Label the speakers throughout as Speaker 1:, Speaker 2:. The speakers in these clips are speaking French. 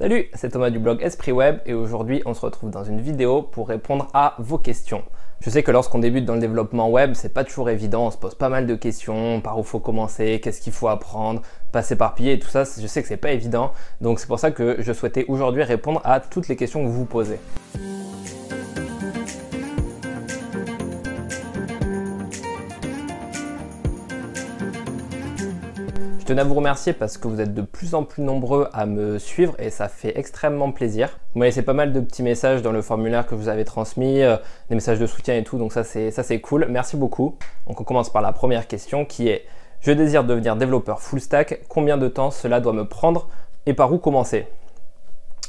Speaker 1: Salut, c'est Thomas du blog Esprit Web et aujourd'hui on se retrouve dans une vidéo pour répondre à vos questions. Je sais que lorsqu'on débute dans le développement web, c'est pas toujours évident, on se pose pas mal de questions, par où faut commencer, qu'est-ce qu'il faut apprendre, pas s'éparpiller et tout ça, je sais que c'est pas évident. Donc c'est pour ça que je souhaitais aujourd'hui répondre à toutes les questions que vous vous posez. Tenais à vous remercier parce que vous êtes de plus en plus nombreux à me suivre et ça fait extrêmement plaisir. Vous m'avez laissé pas mal de petits messages dans le formulaire que vous avez transmis, euh, des messages de soutien et tout, donc ça c'est ça c'est cool. Merci beaucoup. Donc on commence par la première question qui est je désire devenir développeur full stack. Combien de temps cela doit me prendre et par où commencer?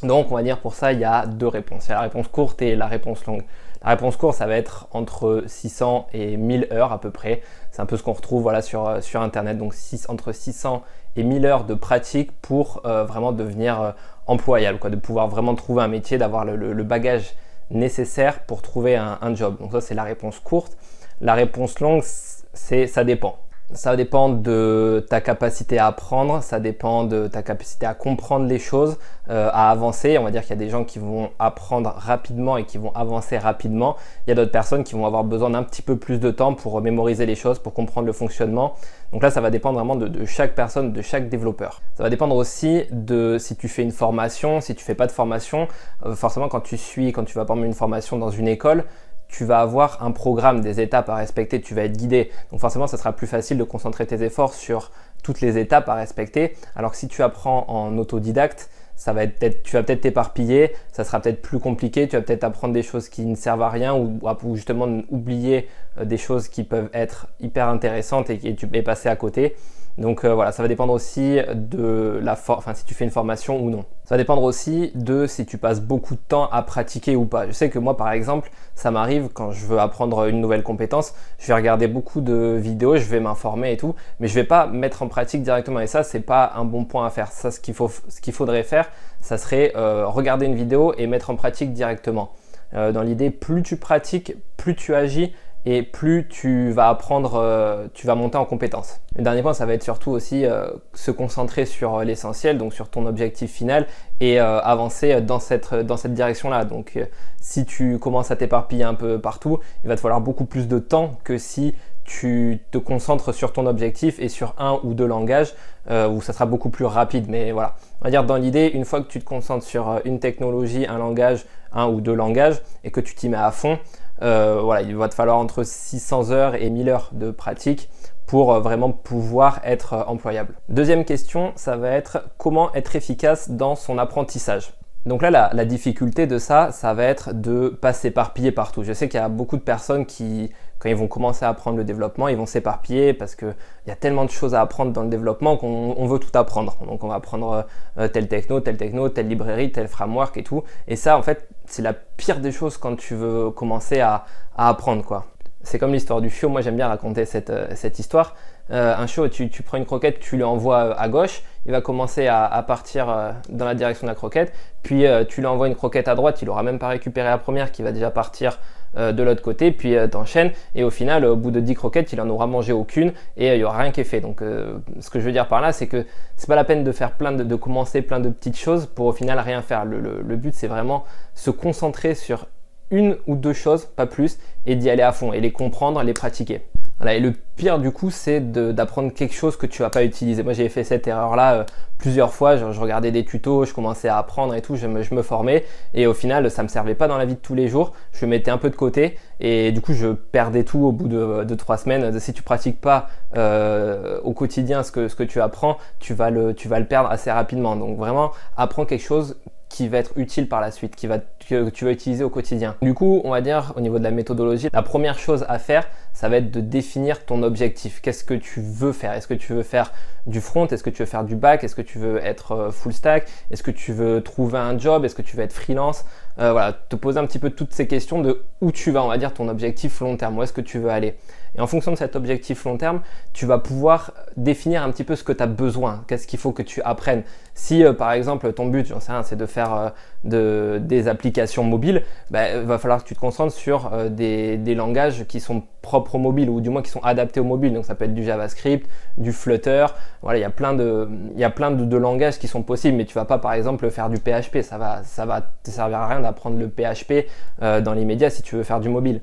Speaker 1: Donc on va dire pour ça il y a deux réponses. Il y a la réponse courte et la réponse longue. La réponse courte, ça va être entre 600 et 1000 heures à peu près. C'est un peu ce qu'on retrouve voilà, sur, euh, sur Internet. Donc entre 600 et 1000 heures de pratique pour euh, vraiment devenir euh, employable, quoi, de pouvoir vraiment trouver un métier, d'avoir le, bagage nécessaire pour trouver un, un job. Donc ça, c'est la réponse courte. La réponse longue, c'est ça dépend ça dépend de ta capacité à apprendre, ça dépend de ta capacité à comprendre les choses, euh, à avancer. On va dire qu'il y a des gens qui vont apprendre rapidement et qui vont avancer rapidement. Il y a d'autres personnes qui vont avoir besoin d'un petit peu plus de temps pour mémoriser les choses, pour comprendre le fonctionnement. Donc là, ça va dépendre vraiment de, chaque personne, de chaque développeur. Ça va dépendre aussi de si tu fais une formation, si tu fais pas de formation. Euh, forcément, quand tu suis, quand tu vas prendre une formation dans une école, tu vas avoir un programme, des étapes à respecter, tu vas être guidé. Donc forcément, ça sera plus facile de concentrer tes efforts sur toutes les étapes à respecter. Alors que si tu apprends en autodidacte, ça va être, tu vas peut-être t'éparpiller, ça sera peut-être plus compliqué, tu vas peut-être apprendre des choses qui ne servent à rien ou, justement oublier euh, des choses qui peuvent être hyper intéressantes et, et tu es passé à côté. Donc euh, voilà, ça va dépendre aussi de la enfin si tu fais une formation ou non. Ça va dépendre aussi de si tu passes beaucoup de temps à pratiquer ou pas. Je sais que moi par exemple, ça m'arrive quand je veux apprendre une nouvelle compétence, je vais regarder beaucoup de vidéos, je vais m'informer et tout, mais je vais pas mettre en pratique directement et ça c'est pas un bon point à faire. Ça ce qu'il faut ce qu'il faudrait faire, ça serait euh, regarder une vidéo et mettre en pratique directement. Euh, dans l'idée, plus tu pratiques, plus tu agis, et plus tu vas apprendre, euh, tu vas monter en compétences. Le dernier point, ça va être surtout aussi euh, se concentrer sur euh, l'essentiel, donc sur ton objectif final et avancer dans cette, direction-là. Donc si tu commences à t'éparpiller un peu partout, il va te falloir beaucoup plus de temps que si tu te concentres sur ton objectif et sur un ou deux langages où ça sera beaucoup plus rapide. Mais voilà, on va dire dans l'idée, une fois que tu te concentres sur une technologie, un langage, un ou deux langages et que tu t'y mets à fond, voilà, il va te falloir entre 600 heures et 1000 heures de pratique pour euh, vraiment pouvoir être euh, employable. Deuxième question, ça va être comment être efficace dans son apprentissage. Donc là, la, difficulté de ça, ça va être de pas s'éparpiller partout. Je sais qu'il y a beaucoup de personnes qui, quand ils vont commencer à apprendre le développement, ils vont s'éparpiller parce qu'il y a tellement de choses à apprendre dans le développement qu'on veut tout apprendre. Donc on va apprendre euh, tel techno, tel techno, telle librairie, tel framework et tout. Et ça, en fait, c'est la pire des choses quand tu veux commencer à, apprendre. C'est comme l'histoire du chiot. Moi, j'aime bien raconter cette, euh, histoire. Euh, un chiot, tu, prends une croquette, tu lui envoies à gauche, il va commencer à, partir euh, dans la direction de la croquette, puis euh, tu lui envoies une croquette à droite, il aura même pas récupéré la première qui va déjà partir de l'autre côté, puis t'enchaînes, et au final, au bout de 10 croquettes, il en aura mangé aucune, et il y aura rien qui est fait. Donc ce que je veux dire par là, c'est que c'est pas la peine de faire plein de, commencer plein de petites choses pour au final rien faire. le but, c'est vraiment se concentrer sur une ou deux choses, pas plus, et d'y aller à fond, et les comprendre, les pratiquer et le pire du coup, c'est d'apprendre quelque chose que tu vas pas utiliser. Moi, j'ai fait cette erreur-là euh, plusieurs fois. Je, regardais des tutos, je commençais à apprendre et tout, je me, formais. Et au final, ça me servait pas dans la vie de tous les jours. Je mettais un peu de côté et du coup, je perdais tout au bout de, trois semaines. Si tu pratiques pas euh, au quotidien ce que, tu apprends, tu vas le perdre assez rapidement. Donc vraiment, apprends quelque chose qui va être utile par la suite, qui va, que tu vas utiliser au quotidien. Du coup, on va dire au niveau de la méthodologie, la première chose à faire, ça va être de définir ton objectif. Qu'est-ce que tu veux faire? Est-ce que tu veux faire du front? Est-ce que tu veux faire du back? Est-ce que tu veux être euh, full stack? Est-ce que tu veux trouver un job? Est-ce que tu veux être freelance? Euh, Voilà, te poser un petit peu toutes ces questions de où tu vas, on va dire ton objectif long terme, où est-ce que tu veux aller? Et en fonction de cet objectif long terme, tu vas pouvoir définir un petit peu ce que tu as besoin, qu'est-ce qu'il faut que tu apprennes. Si euh, par exemple ton but, j'en sais rien, c'est de faire de, des applications mobiles, bah, il va falloir que tu te concentres sur des, des langages qui sont propres au mobile ou du moins qui sont adaptés au mobile. Donc ça peut être du JavaScript, du Flutter. Voilà, il y a plein de, y a plein de, langages qui sont possibles, mais tu vas pas par exemple faire du PHP. Ça va, va te servir à rien d'apprendre le PHP euh, dans les médias si tu veux faire du mobile.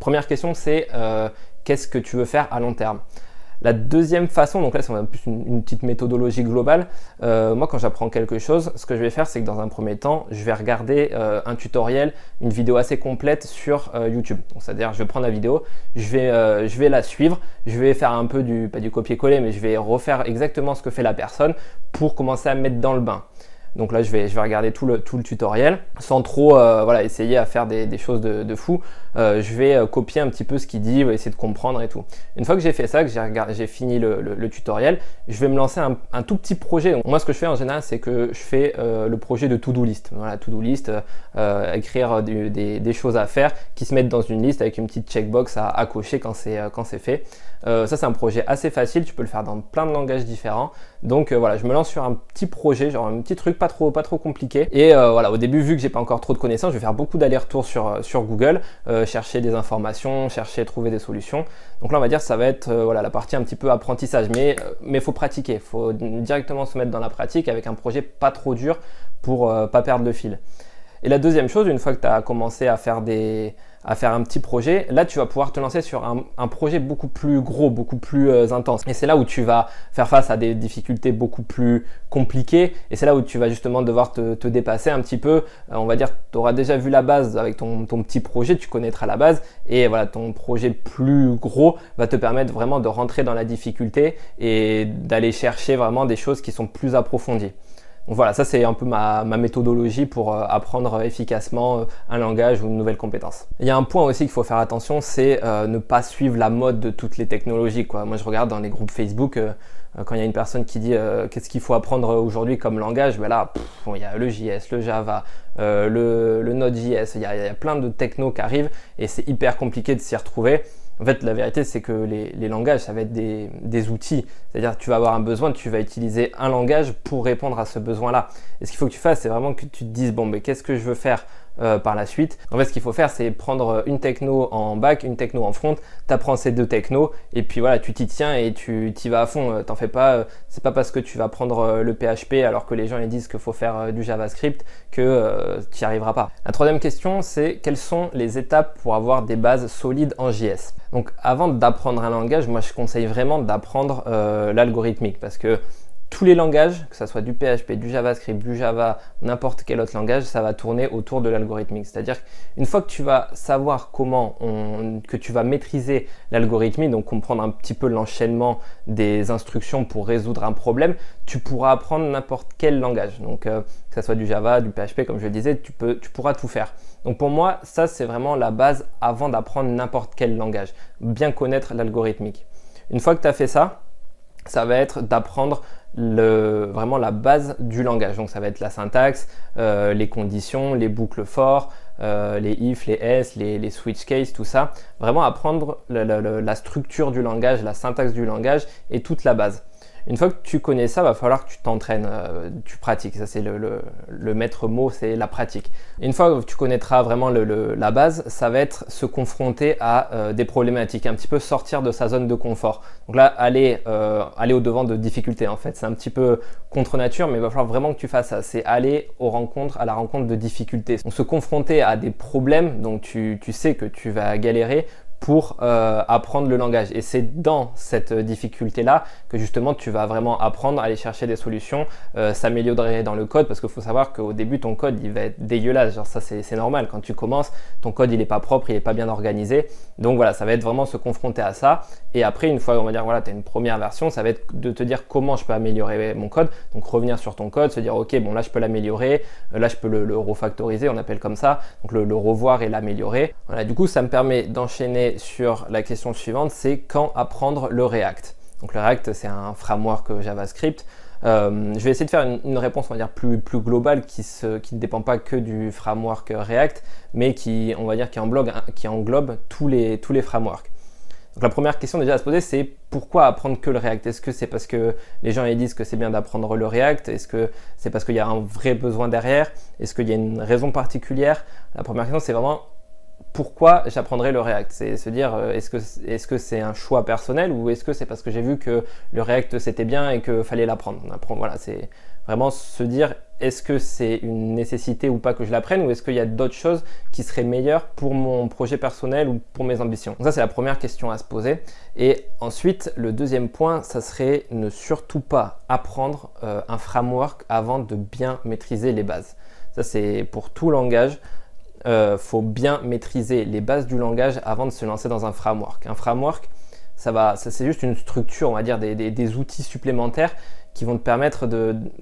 Speaker 1: Première question, c'est euh, qu'est-ce que tu veux faire à long terme? La deuxième façon, donc là c'est plus une, petite méthodologie globale, euh, moi quand j'apprends quelque chose, ce que je vais faire c'est que dans un premier temps, je vais regarder euh, un tutoriel, une vidéo assez complète sur YouTube. C'est-à-dire je vais prendre la vidéo, je vais, je vais la suivre, je vais faire un peu du, pas du copier-coller, mais je vais refaire exactement ce que fait la personne pour commencer à mettre dans le bain. Donc là, je vais, je vais regarder tout le, tout le tutoriel sans trop euh, voilà, essayer à faire des, choses de, fou. Euh, je vais euh, copier un petit peu ce qu'il dit, essayer de comprendre et tout. Une fois que j'ai fait ça, que j'ai fini le, tutoriel, je vais me lancer un, tout petit projet. moi, ce que je fais en général, c'est que je fais le projet de to-do list. Voilà, to-do list, écrire des, choses à faire qui se mettent dans une liste avec une petite checkbox à, à cocher quand c'est fait. Ça, c'est un projet assez facile. Tu peux le faire dans plein de langages différents. Donc voilà, je me lance sur un petit projet, genre un petit truc pas trop, pas trop compliqué. Et euh, voilà, au début, vu que j'ai pas encore trop de connaissances, je vais faire beaucoup d'allers-retours sur, euh, Google, euh, chercher des informations, chercher, trouver des solutions. Donc là, on va dire, ça va être voilà, la partie un petit peu apprentissage. Mais il faut pratiquer, faut directement se mettre dans la pratique avec un projet pas trop dur pour pas perdre le fil. Et la deuxième chose, une fois que tu as commencé à faire des, à faire un petit projet, là tu vas pouvoir te lancer sur un, projet beaucoup plus gros, beaucoup plus euh, intense. Et c'est là où tu vas faire face à des difficultés beaucoup plus compliquées. Et c'est là où tu vas justement devoir te, dépasser un petit peu. Euh, on va dire, tu auras déjà vu la base avec ton, ton, petit projet, tu connaîtras la base. Et voilà, ton projet plus gros va te permettre vraiment de rentrer dans la difficulté et d'aller chercher vraiment des choses qui sont plus approfondies. Donc voilà, ça c'est un peu ma, méthodologie pour euh, apprendre efficacement euh, un langage ou une nouvelle compétence. Il y a un point aussi qu'il faut faire attention, c'est euh, ne pas suivre la mode de toutes les technologies. Quoi. Moi je regarde dans les groupes Facebook, quand il y a une personne qui dit qu'est-ce qu'il faut apprendre aujourd'hui comme langage, ben là, il y a le JS, le Java, le, Node.js, il il y a plein de technos qui arrivent et c'est hyper compliqué de s'y retrouver. En fait, la vérité, c'est que les, langages, ça va être des, des outils. C'est-à-dire, tu vas avoir un besoin, tu vas utiliser un langage pour répondre à ce besoin-là. Et ce qu'il faut que tu fasses, c'est vraiment que tu te dises, bon, mais qu'est-ce que je veux faire euh, par la suite. En fait, ce qu'il faut faire, c'est prendre une techno en back, une techno en front, t'apprends ces deux technos, et puis voilà, tu t'y tiens et tu t'y vas à fond. Euh, t'en fais pas, euh, c'est pas parce que tu vas prendre le PHP alors que les gens ils disent qu'il faut faire du JavaScript que tu n'y arriveras pas. La troisième question, c'est quelles sont les étapes pour avoir des bases solides en JS Donc, avant d'apprendre un langage, moi je conseille vraiment d'apprendre l'algorithmique parce que tous les langages, que ce soit du PHP, du JavaScript, du Java, n'importe quel autre langage, ça va tourner autour de l'algorithmique. C'est-à-dire qu'une fois que tu vas savoir comment, que tu vas maîtriser l'algorithmique, donc comprendre un petit peu l'enchaînement des instructions pour résoudre un problème, tu pourras apprendre n'importe quel langage. Donc euh, que ce soit du Java, du PHP, comme je le disais, tu, peux, tu pourras tout faire. Donc pour moi, ça c'est vraiment la base avant d'apprendre n'importe quel langage. Bien connaître l'algorithmique. Une fois que tu as fait ça, ça va être d'apprendre le, vraiment la base du langage. Donc ça va être la syntaxe, euh, les conditions, les boucles forts, euh, les if, les s, les, switch case, tout ça. Vraiment apprendre la structure du langage, la syntaxe du langage et toute la base. Une fois que tu connais ça, va falloir que tu t'entraînes, euh, tu pratiques. Ça, c'est le, maître mot, c'est la pratique. Une fois que tu connaîtras vraiment la base, ça va être se confronter à euh, des problématiques, un petit peu sortir de sa zone de confort. Donc là, aller, euh, aller au devant de difficultés, en fait. C'est un petit peu contre nature, mais il va falloir vraiment que tu fasses ça. C'est aller aux rencontres, à la rencontre de difficultés. Donc se confronter à des problèmes, donc tu sais que tu vas galérer pour euh, apprendre le langage. Et c'est dans cette difficulté-là que justement tu vas vraiment apprendre à aller chercher des solutions, euh, s'améliorer dans le code, parce qu'il faut savoir qu'au début ton code il va être dégueulasse. Genre ça c'est normal, quand tu commences, ton code il est pas propre, il est pas bien organisé. Donc voilà, ça va être vraiment se confronter à ça. Et après, une fois on va dire voilà, tu as une première version, ça va être de te dire comment je peux améliorer mon code. Donc revenir sur ton code, se dire ok bon là je peux l'améliorer, euh, là je peux le, refactoriser, on appelle comme ça, donc le, le revoir et l'améliorer. Voilà, du coup ça me permet d'enchaîner sur la question suivante, c'est quand apprendre le React. Donc le React, c'est un framework JavaScript. Euh, je vais essayer de faire une, réponse, on va dire, plus, plus globale qui, qui ne dépend pas que du framework React, mais qui, on va dire, qui englobe, qui englobe tous, les, tous les frameworks. Donc la première question déjà à se poser, c'est pourquoi apprendre que le React? Est-ce que c'est parce que les gens ils disent que c'est bien d'apprendre le React? Est-ce que c'est parce qu'il y a un vrai besoin derrière? Est-ce qu'il y a une raison particulière? La première question, c'est vraiment pourquoi j'apprendrais le React. C'est se dire euh, est-ce que que c'est un choix personnel ou est-ce que c'est parce que j'ai vu que le React c'était bien et qu'il fallait l'apprendre. Voilà, c'est vraiment se dire est-ce que c'est une nécessité ou pas que je l'apprenne ou est-ce qu'il y a d'autres choses qui seraient meilleures pour mon projet personnel ou pour mes ambitions. Ça c'est la première question à se poser. Et ensuite le deuxième point, ça serait ne surtout pas apprendre euh, un framework avant de bien maîtriser les bases. Ça c'est pour tout langage euh, faut bien maîtriser les bases du langage avant de se lancer dans un framework. Un framework, ça va, c'est juste une structure, on va dire, des, outils supplémentaires qui vont te permettre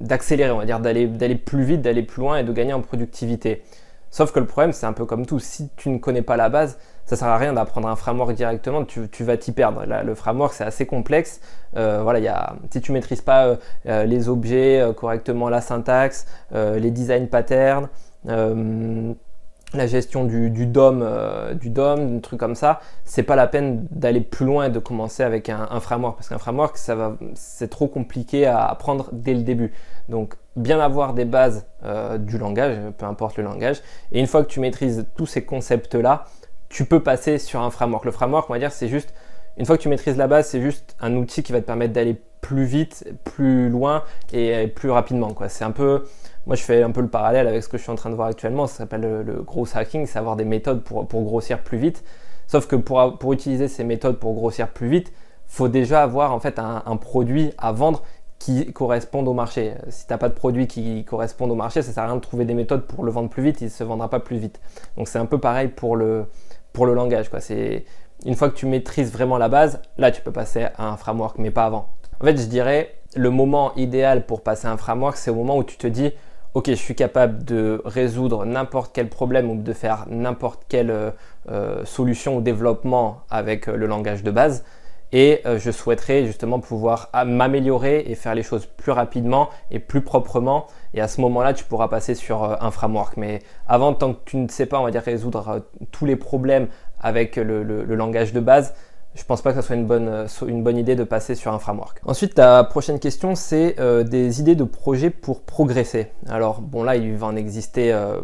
Speaker 1: d'accélérer, on va dire, d'aller plus vite, d'aller plus loin et de gagner en productivité. Sauf que le problème, c'est un peu comme tout. Si tu ne connais pas la base, ça sert à rien d'apprendre un framework directement, tu, vas t'y perdre. le framework, c'est assez complexe. Euh, voilà, y a, si tu maîtrises pas euh, euh, les objets correctement, la syntaxe, les design patterns, la gestion du, DOM, euh, du DOM, un truc comme ça, c'est pas la peine d'aller plus loin et de commencer avec un, framework parce qu'un framework, ça va, c'est trop compliqué à apprendre dès le début. Donc, bien avoir des bases euh, du langage, peu importe le langage, et une fois que tu maîtrises tous ces concepts-là, tu peux passer sur un framework. Le framework, on va dire, c'est juste, une fois que tu maîtrises la base, c'est juste un outil qui va te permettre d'aller plus vite, plus loin et plus rapidement. C'est un peu, moi, je fais un peu le parallèle avec ce que je suis en train de voir actuellement. Ça s'appelle le, gros hacking, c'est avoir des méthodes pour, grossir plus vite. Sauf que pour, utiliser ces méthodes pour grossir plus vite, faut déjà avoir en fait un, produit à vendre qui corresponde au marché. Si tu n'as pas de produit qui correspond au marché, ça ne sert à rien de trouver des méthodes pour le vendre plus vite, il ne se vendra pas plus vite. Donc c'est un peu pareil pour le, le langage. Une fois que tu maîtrises vraiment la base, là tu peux passer à un framework, mais pas avant. En fait, je dirais, le moment idéal pour passer à un framework, c'est au moment où tu te dis, ok, je suis capable de résoudre n'importe quel problème ou de faire n'importe quelle euh, euh, solution ou développement avec euh, le langage de base. Et je souhaiterais justement pouvoir m'améliorer et faire les choses plus rapidement et plus proprement. Et à ce moment-là, tu pourras passer sur un framework. Mais avant, tant que tu ne sais pas, on va dire, résoudre tous les problèmes avec le langage de base, je pense pas que ce soit une bonne, euh, une bonne idée de passer sur un framework. Ensuite, ta prochaine question, c'est euh, des idées de projets pour progresser. Alors, bon, là, il va en exister euh,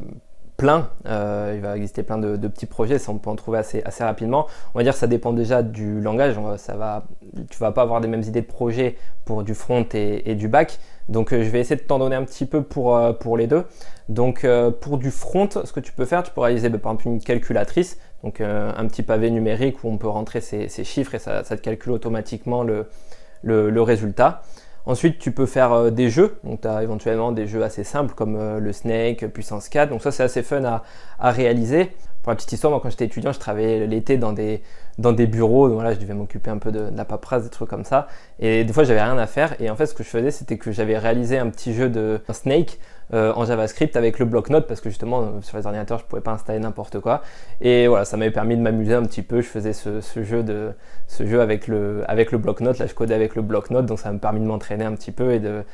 Speaker 1: plein. il va exister plein de, petits projets, ça on peut en trouver assez, assez rapidement. On va dire que ça dépend déjà du langage. Ça va, tu vas pas avoir des mêmes idées de projets pour du front et, du back. Donc je vais essayer de t'en donner un petit peu pour, pour les deux. Donc pour du front, ce que tu peux faire, tu peux réaliser bah, par exemple une calculatrice. Donc euh, un petit pavé numérique où on peut rentrer ces, chiffres et ça, te calcule automatiquement le, résultat. Ensuite, tu peux faire euh, des jeux. Donc, tu as éventuellement des jeux assez simples comme euh, le Snake, Puissance 4. Donc, ça, c'est assez fun à, réaliser. La petite histoire, moi, quand j'étais étudiant, je travaillais l'été dans des, dans des bureaux. Donc, voilà, je devais m'occuper un peu de, de, la paperasse, des trucs comme ça. Et des fois, j'avais rien à faire. Et en fait, ce que je faisais, c'était que j'avais réalisé un petit jeu de Snake euh, en JavaScript avec le bloc-notes parce que justement euh, sur les ordinateurs je pouvais pas installer n'importe quoi et voilà ça m'avait permis de m'amuser un petit peu je faisais ce, jeu de ce jeu avec le avec le bloc-notes là je codais avec le bloc-notes donc ça m'a permis de m'entraîner un petit peu et de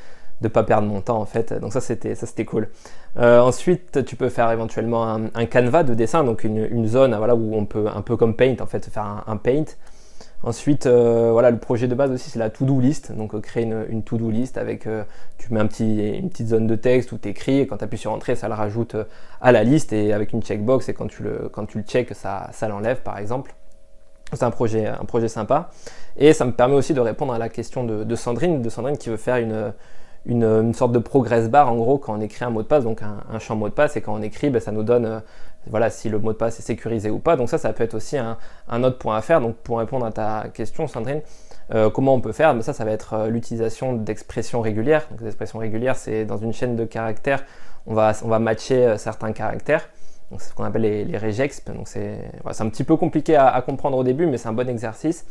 Speaker 1: ne pas perdre mon temps en fait donc ça c'était ça c'était cool euh, ensuite tu peux faire éventuellement un, canevas de dessin donc une, zone voilà où on peut un peu comme paint en fait faire un paint Ensuite, euh, voilà, le projet de base aussi, c'est la to-do list. Donc, euh, créer une, to-do list avec, tu mets un petit, une petite zone de texte où tu écris et quand tu appuies sur entrée, ça le rajoute à la liste et avec une checkbox et quand tu le, quand tu le check, ça, ça l'enlève par exemple. C'est un projet, un projet sympa. Et ça me permet aussi de répondre à la question de, Sandrine, de Sandrine qui veut faire une, une, sorte de progress bar en gros quand on écrit un mot de passe, donc un, champ mot de passe, et quand on écrit, ben, ça nous donne voilà, si le mot de passe est sécurisé ou pas. Donc ça, ça peut être aussi un, autre point à faire. Donc pour répondre à ta question, Sandrine, euh, comment on peut faire? Ben Ça, ça va être euh, l'utilisation d'expressions régulières. Donc, les expressions régulières, c'est dans une chaîne de caractères, on va, on va matcher euh, certains caractères. Donc c'est ce qu'on appelle les, les regexp. Donc c'est un petit peu compliqué à, comprendre au début, mais c'est un bon exercice.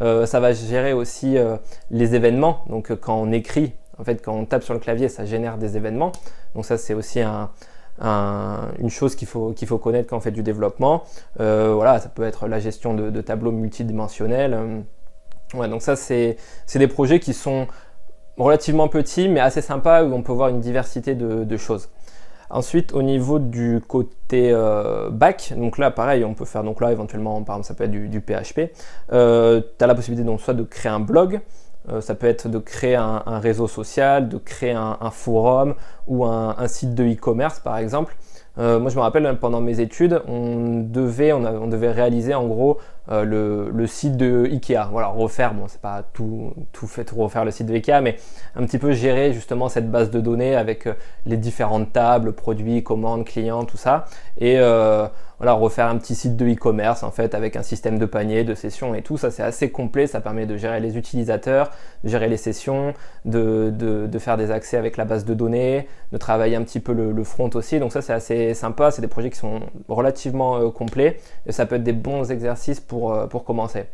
Speaker 1: ça va gérer aussi les événements. Donc quand on écrit, en fait, quand on tape sur le clavier, ça génère des événements. Donc ça, c'est aussi un, une chose qu'il faut, connaître quand on fait du développement. Euh, voilà, ça peut être la gestion de, tableaux multidimensionnels. Ouais, donc ça, c'est, des projets qui sont relativement petits, mais assez sympas, où on peut voir une diversité de, choses. Ensuite, au niveau du côté euh, back, donc là, pareil, on peut faire, donc là, éventuellement, par exemple, ça peut être du, PHP. Euh, tu as la possibilité, donc, soit de créer un blog, euh, ça peut être de créer un, réseau social, de créer un, forum ou un, site de e-commerce par exemple. moi, je me rappelle pendant mes études, on devait, on, devait réaliser en gros le, site de Ikea. Voilà, refaire, bon, c'est pas tout, tout fait, tout refaire le site de Ikea, mais un petit peu gérer justement cette base de données avec les différentes tables, produits, commandes, clients, tout ça. Et voilà, refaire un petit site de e-commerce en fait avec un système de panier, de sessions et tout. Ça c'est assez complet, ça permet de gérer les utilisateurs, de gérer les sessions, de, de, faire des accès avec la base de données, de travailler un petit peu le, front aussi. Donc ça c'est assez sympa, c'est des projets qui sont relativement euh, complets et ça peut être des bons exercices pour, euh, pour commencer.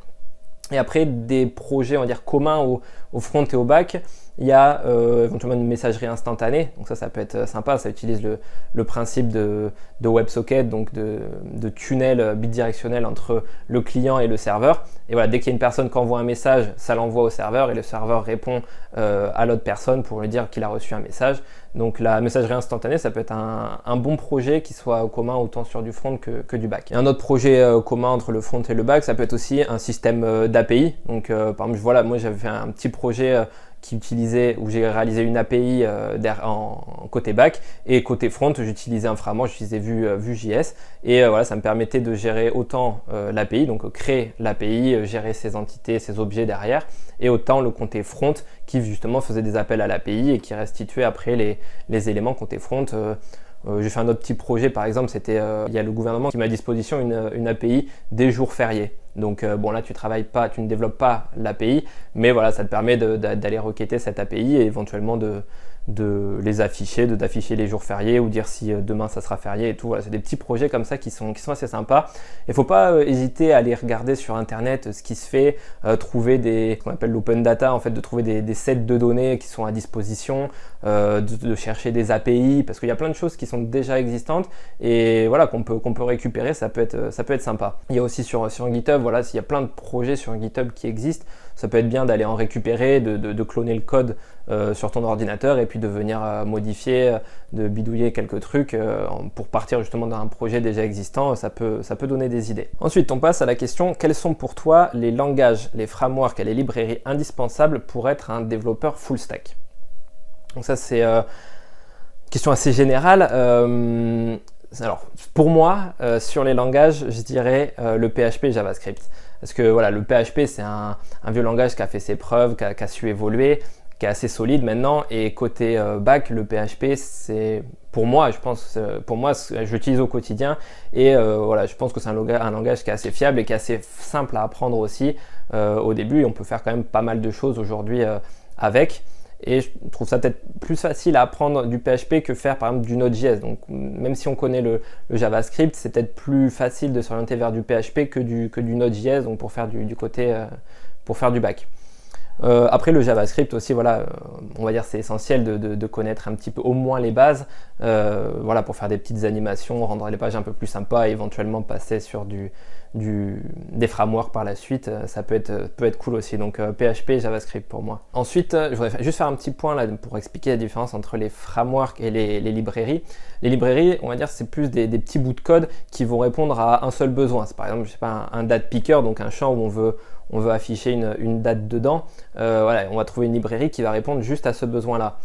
Speaker 1: Et après des projets on va dire communs au, au front et au back. Il y a euh, éventuellement une messagerie instantanée, donc ça, ça peut être sympa. Ça utilise le, principe de, WebSocket, donc de, tunnel bidirectionnel entre le client et le serveur. Et voilà, dès qu'il y a une personne qui envoie un message, ça l'envoie au serveur et le serveur répond euh, à l'autre personne pour lui dire qu'il a reçu un message. Donc la messagerie instantanée, ça peut être un, bon projet qui soit commun autant sur du front que, du back. Un autre projet euh, commun entre le front et le back, ça peut être aussi un système d'API. Donc par exemple, voilà, moi j'avais fait un petit projet qui utilisait, où j'ai réalisé une API euh, en, côté back et côté front, j'utilisais un framework, j'utilisais Vue.js euh, et euh, voilà, ça me permettait de gérer autant l'API, donc créer l'API, gérer ses entités, ses objets derrière, et autant le côté front qui justement faisait des appels à l'API et qui restituait après les, les éléments côté front. J'ai fait un autre petit projet, par exemple, c'était il y a le gouvernement qui met à disposition une, une API des jours fériés. Donc euh, bon là tu travailles pas, tu ne développes pas l'API, mais voilà ça te permet d'aller requêter cette API et éventuellement de, de les afficher, de d'afficher les jours fériés ou dire si euh, demain ça sera férié et tout. Voilà, c'est des petits projets comme ça qui sont, qui sont assez sympas. Il faut pas euh, hésiter à aller regarder sur internet ce qui se fait, trouver des, ce qu'on appelle l'open data, en fait, de trouver des, sets de données qui sont à disposition, de, chercher des API, parce qu'il y a plein de choses qui sont déjà existantes et voilà qu'on peut, qu'on peut récupérer, ça peut être, ça peut être sympa. Il y a aussi sur, sur GitHub, voilà, s'il y a plein de projets sur GitHub qui existent, ça peut être bien d'aller en récupérer, de, cloner le code euh, sur ton ordinateur et puis de venir euh, modifier, euh, de bidouiller quelques trucs pour partir justement d'un projet déjà existant, ça peut, ça peut donner des idées. Ensuite, on passe à la question quels sont pour toi les langages, les frameworks et les librairies indispensables pour être un développeur full stack? Donc ça c'est une question assez générale. alors, pour moi, sur les langages, je dirais le PHP et JavaScript. Parce que voilà, le PHP, c'est un, vieux langage qui a fait ses preuves, qui a, su évoluer, qui est assez solide maintenant. Et côté euh, bac, le PHP, c'est pour moi, je pense, pour moi, j'utilise au quotidien. Et euh, voilà, je pense que c'est un, langage qui est assez fiable et qui est assez simple à apprendre aussi euh, au début. Et on peut faire quand même pas mal de choses aujourd'hui avec. Et je trouve ça peut-être plus facile à apprendre du PHP que faire par exemple du Node.js. Donc même si on connaît le, JavaScript, c'est peut-être plus facile de s'orienter vers du PHP que du, que du Node.js, donc pour faire du, côté, euh, pour faire du back. Euh, après le JavaScript aussi, voilà, euh, on va dire c'est essentiel de, connaître un petit peu au moins les bases, voilà, pour faire des petites animations, rendre les pages un peu plus sympas et éventuellement passer sur du, des frameworks par la suite, euh, ça peut être, peut être cool aussi. Donc PHP euh, JavaScript pour moi. Ensuite, euh, je voudrais juste faire un petit point là pour expliquer la différence entre les frameworks et les, librairies. Les librairies, on va dire, c'est plus des, petits bouts de code qui vont répondre à un seul besoin. C'est par exemple, je sais pas, un, date picker, donc un champ où on veut, on veut afficher une, date dedans. voilà, on va trouver une librairie qui va répondre juste à ce besoin-là.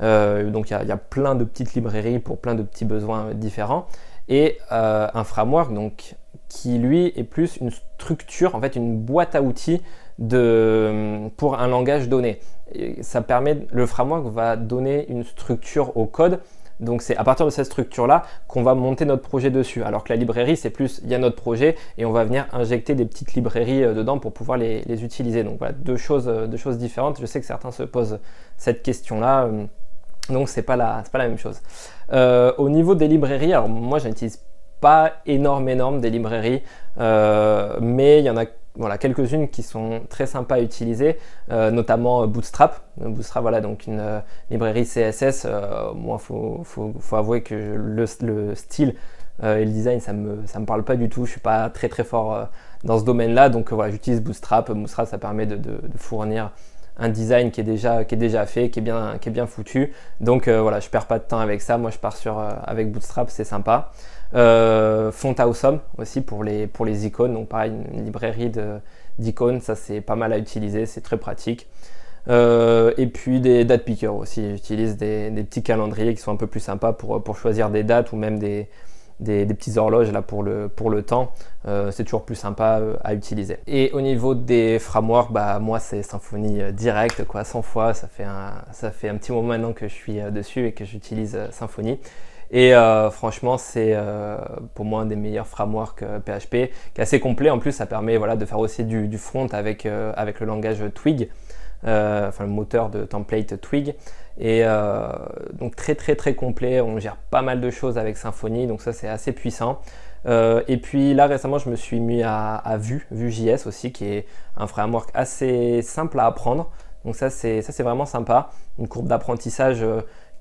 Speaker 1: donc il y, a plein de petites librairies pour plein de petits besoins différents. Et un framework, donc qui lui est plus une structure, en fait une boîte à outils de, pour un langage donné. ça permet, le framework va donner une structure au code. Donc c'est à partir de cette structure-là qu'on va monter notre projet dessus. Alors que la librairie, c'est plus, il y a notre projet et on va venir injecter des petites librairies euh, dedans pour pouvoir les, utiliser. Donc voilà, deux choses, euh, deux choses différentes. Je sais que certains se posent cette question-là. Euh, donc c'est pas la, pas la même chose. au niveau des librairies, alors moi j'utilise pas énorme, énorme des librairies, euh, mais il y en a quelques-unes qui sont très sympas à utiliser, euh, notamment Bootstrap. Bootstrap, voilà, donc une euh, librairie CSS. moi, faut, faut, avouer que le, le style et le design, ça me, me parle pas du tout. Je suis pas très très fort dans ce domaine-là, donc voilà, j'utilise Bootstrap. Bootstrap, ça permet de, fournir un design qui est déjà, qui est déjà fait, qui est bien, qui est bien foutu. Donc voilà, je perds pas de temps avec ça. Moi, je pars sur avec Bootstrap, c'est sympa. Euh, Font Awesome aussi pour les, pour les icônes. Donc pareil, une librairie d'icônes, ça c'est pas mal à utiliser, c'est très pratique. et puis des date pickers aussi. J'utilise des, petits calendriers qui sont un peu plus sympas pour, pour choisir des dates ou même des, des, petites horloges là pour le, pour le temps. Euh, c'est toujours plus sympa euh, à utiliser. Et au niveau des frameworks, bah, moi c'est Symfony euh, direct, quoi, 100 fois. Ça fait, un, ça fait un petit moment maintenant que je suis dessus et que j'utilise Symfony. Et franchement, c'est pour moi un des meilleurs frameworks PHP, qui est assez complet. En plus, ça permet voilà, de faire aussi du, front avec, avec le langage Twig. Enfin le moteur de template Twig. Et euh, donc très très très complet, on gère pas mal de choses avec Symfony, donc ça c'est assez puissant. Euh, et puis là récemment je me suis mis à, à Vue, Vue.js aussi, qui est un framework assez simple à apprendre. Donc ça c'est vraiment sympa. Une courbe d'apprentissage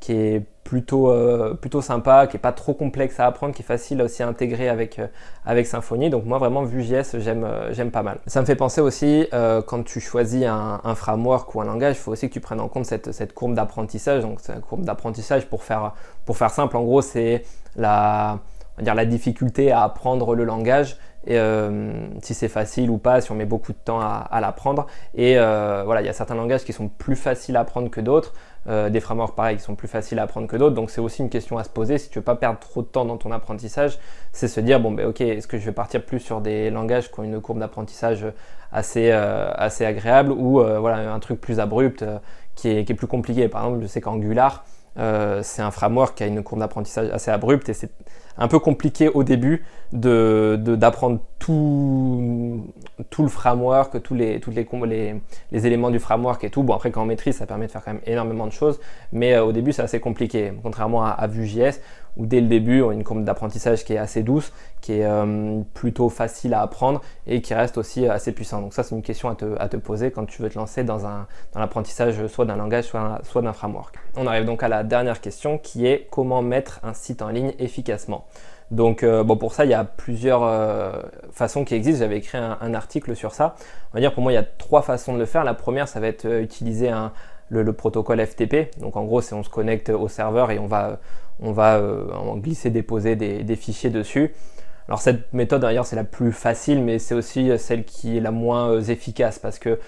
Speaker 1: qui est plutôt, euh, plutôt sympa, qui est pas trop complexe à apprendre, qui est facile aussi à intégrer avec, euh, avec Symfony. Donc moi vraiment Vue.js j'aime euh, j'aime pas mal. Ça me fait penser aussi quand tu choisis un, framework ou un langage, il faut aussi que tu prennes en compte cette, cette courbe d'apprentissage. Donc cette courbe d'apprentissage pour faire, pour faire simple, en gros c'est la, la difficulté à apprendre le langage et si c'est facile ou pas, si on met beaucoup de temps à l'apprendre. Et voilà, il y a certains langages qui sont plus faciles à apprendre que d'autres. Euh, des frameworks pareils qui sont plus faciles à apprendre que d'autres. Donc c'est aussi une question à se poser si tu veux pas perdre trop de temps dans ton apprentissage, c'est se dire bon ben ok est-ce que je vais partir plus sur des langages qui ont une courbe d'apprentissage assez euh, agréable ou euh, voilà un truc plus abrupt qui est, plus compliqué. Par exemple je sais qu'Angular c'est un framework qui a une courbe d'apprentissage assez abrupte et c'est un peu compliqué au début d'apprendre de, tout, tout le framework, tous les, éléments du framework et tout. Bon, après, quand on maîtrise, ça permet de faire quand même énormément de choses, mais euh, au début, c'est assez compliqué, contrairement à, Vue.js, où dès le début, on a une courbe d'apprentissage qui est assez douce, qui est euh, plutôt facile à apprendre et qui reste aussi assez puissant. Donc ça, c'est une question à te, poser quand tu veux te lancer dans, dans l'apprentissage soit d'un langage, soit, soit d'un framework. On arrive donc à la dernière question qui est comment mettre un site en ligne efficacement? Donc euh, bon pour ça il y a plusieurs euh, façons qui existent. J'avais écrit un, article sur ça. On va dire pour moi il y a trois façons de le faire. La première ça va être euh, utiliser le, protocole FTP. Donc en gros c'est on se connecte au serveur et on va, on va glisser déposer des, fichiers dessus. Alors cette méthode d'ailleurs c'est la plus facile mais c'est aussi celle qui est la moins efficace parce que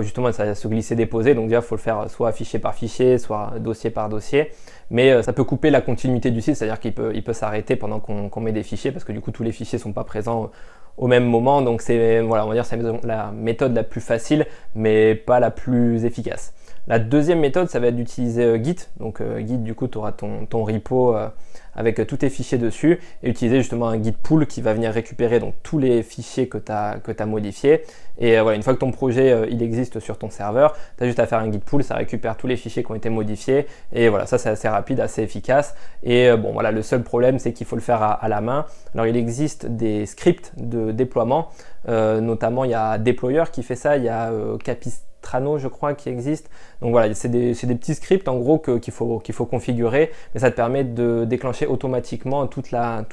Speaker 1: justement ça va se glisser déposer donc déjà il faut le faire soit fichier par fichier soit dossier par dossier. Mais euh, ça peut couper la continuité du site, c'est-à-dire qu'il peut, il peut s'arrêter pendant qu'on met des fichiers, parce que du coup tous les fichiers sont pas présents au même moment, donc c'est voilà, on va dire c'est la méthode la plus facile, mais pas la plus efficace. La deuxième méthode, ça va être d'utiliser euh, Git. Donc euh, Git, du coup, tu auras ton, repo avec tous tes fichiers dessus et utiliser justement un Git pool qui va venir récupérer donc tous les fichiers que tu as, modifiés. Et voilà, une fois que ton projet il existe sur ton serveur, tu as juste à faire un Git pool, ça récupère tous les fichiers qui ont été modifiés. Et voilà, ça c'est assez rapide, assez efficace. Et bon, voilà, le seul problème c'est qu'il faut le faire à, la main. Alors il existe des scripts de déploiement, notamment il y a Deployer qui fait ça, il y a Capist Trano, je crois, qui existe. Donc voilà, c'est des, petits scripts en gros qu'il faut, qu'il faut configurer, mais ça te permet de déclencher automatiquement toute la,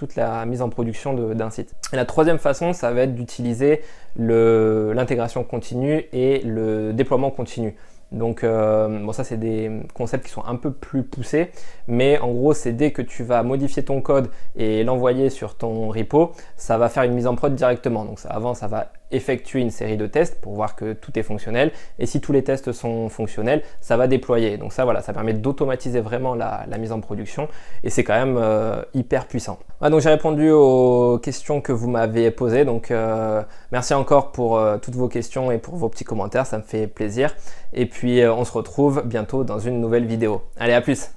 Speaker 1: mise en production d'un site. La troisième façon, ça va être d'utiliser l'intégration continue et le déploiement continu. Donc, euh, bon, ça, c'est des concepts qui sont un peu plus poussés, mais en gros, c'est dès que tu vas modifier ton code et l'envoyer sur ton repo, ça va faire une mise en prod directement. Donc, ça, avant, ça va effectuer une série de tests pour voir que tout est fonctionnel. Et si tous les tests sont fonctionnels, ça va déployer. Donc, ça, voilà, ça permet d'automatiser vraiment la, mise en production et c'est quand même euh, hyper puissant. donc, j'ai répondu aux questions que vous m'avez posées. Donc, euh, merci encore pour toutes vos questions et pour vos petits commentaires. Ça me fait plaisir. Et puis, on se retrouve bientôt dans une nouvelle vidéo. Allez, à plus!